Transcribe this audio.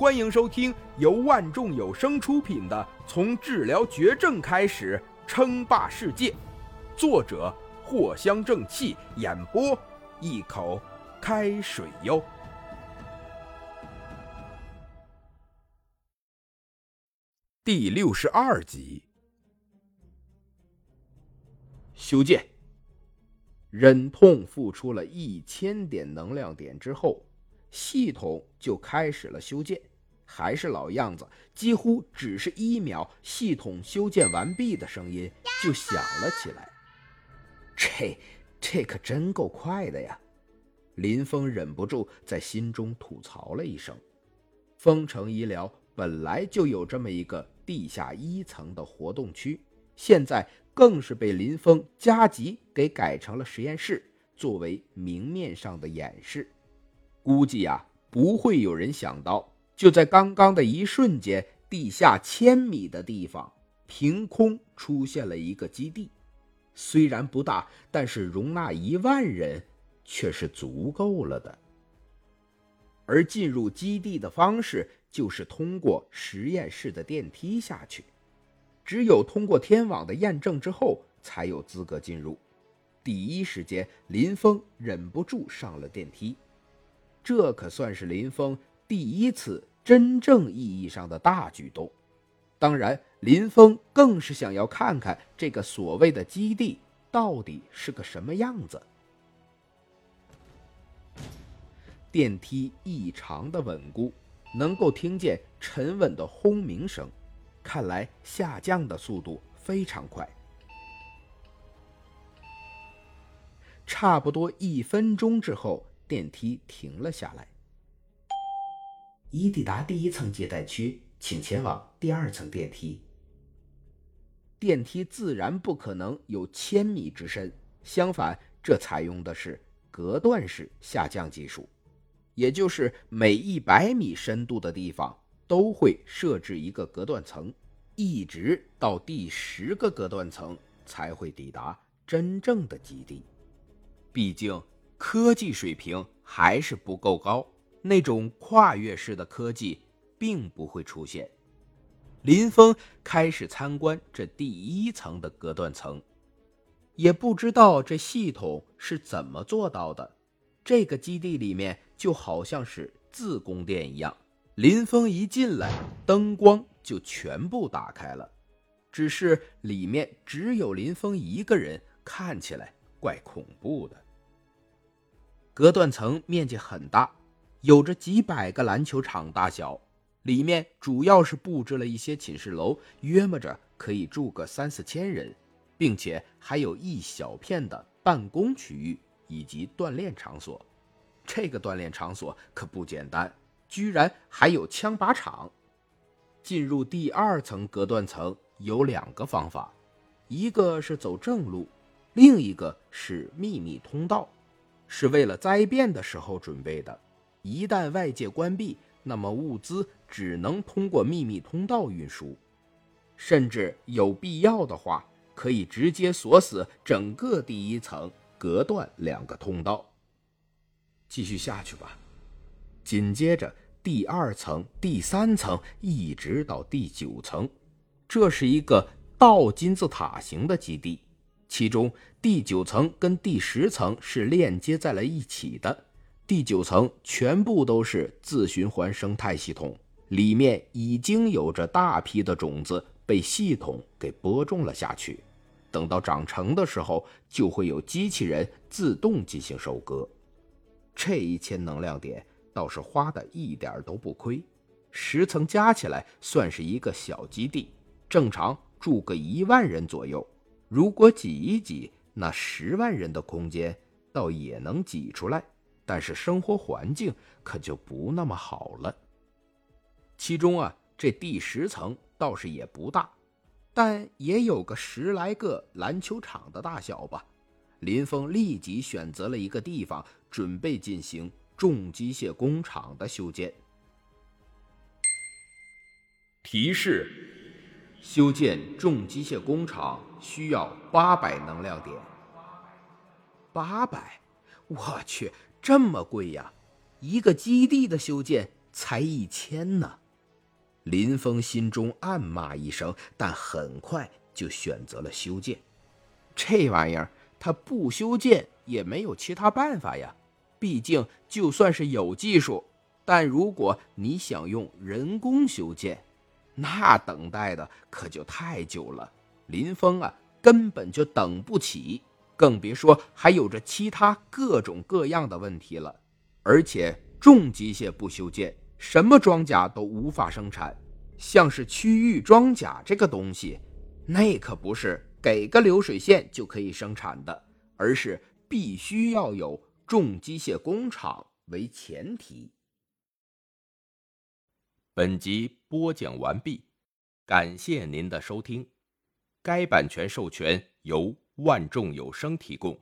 欢迎收听由万众有声出品的《从治疗绝症开始称霸世界》，作者藿香正气，演播一口开水哟。第六十二集，修建。忍痛付出了一千点能量点之后，系统就开始了修建。还是老样子，几乎只是一秒，系统修建完毕的声音就响了起来。这这可真够快的呀！林峰忍不住在心中吐槽了一声。丰城医疗本来就有这么一个地下一层的活动区，现在更是被林峰加急给改成了实验室，作为明面上的掩饰。估计呀，不会有人想到。就在刚刚的一瞬间，地下千米的地方凭空出现了一个基地，虽然不大，但是容纳一万人却是足够了的。而进入基地的方式就是通过实验室的电梯下去，只有通过天网的验证之后，才有资格进入。第一时间，林峰忍不住上了电梯，这可算是林峰第一次。真正意义上的大举动，当然，林峰更是想要看看这个所谓的基地到底是个什么样子。电梯异常的稳固，能够听见沉稳的轰鸣声，看来下降的速度非常快。差不多一分钟之后，电梯停了下来。已抵达第一层接待区，请前往第二层电梯。电梯自然不可能有千米之深，相反，这采用的是隔断式下降技术，也就是每一百米深度的地方都会设置一个隔断层，一直到第十个隔断层才会抵达真正的基地。毕竟科技水平还是不够高。那种跨越式的科技并不会出现。林峰开始参观这第一层的隔断层，也不知道这系统是怎么做到的。这个基地里面就好像是自宫殿一样，林峰一进来，灯光就全部打开了，只是里面只有林峰一个人，看起来怪恐怖的。隔断层面积很大。有着几百个篮球场大小，里面主要是布置了一些寝室楼，约摸着可以住个三四千人，并且还有一小片的办公区域以及锻炼场所。这个锻炼场所可不简单，居然还有枪靶场。进入第二层隔断层有两个方法，一个是走正路，另一个是秘密通道，是为了灾变的时候准备的。一旦外界关闭，那么物资只能通过秘密通道运输，甚至有必要的话，可以直接锁死整个第一层，隔断两个通道。继续下去吧。紧接着，第二层、第三层，一直到第九层，这是一个倒金字塔形的基地，其中第九层跟第十层是链接在了一起的。第九层全部都是自循环生态系统，里面已经有着大批的种子被系统给播种了下去。等到长成的时候，就会有机器人自动进行收割。这一千能量点倒是花的一点都不亏，十层加起来算是一个小基地，正常住个一万人左右。如果挤一挤，那十万人的空间倒也能挤出来。但是生活环境可就不那么好了。其中啊，这第十层倒是也不大，但也有个十来个篮球场的大小吧。林峰立即选择了一个地方，准备进行重机械工厂的修建。提示：修建重机械工厂需要八百能量点。八百，我去！这么贵呀！一个基地的修建才一千呢。林峰心中暗骂一声，但很快就选择了修建。这玩意儿他不修建也没有其他办法呀。毕竟就算是有技术，但如果你想用人工修建，那等待的可就太久了。林峰啊，根本就等不起，更别说还有着其他各种各样的问题了。而且重机械不修建。什么装甲都无法生产，像是区域装甲这个东西，那可不是给个流水线就可以生产的，而是必须要有重机械工厂为前提。本集播讲完毕，感谢您的收听，该版权授权由万众有声提供。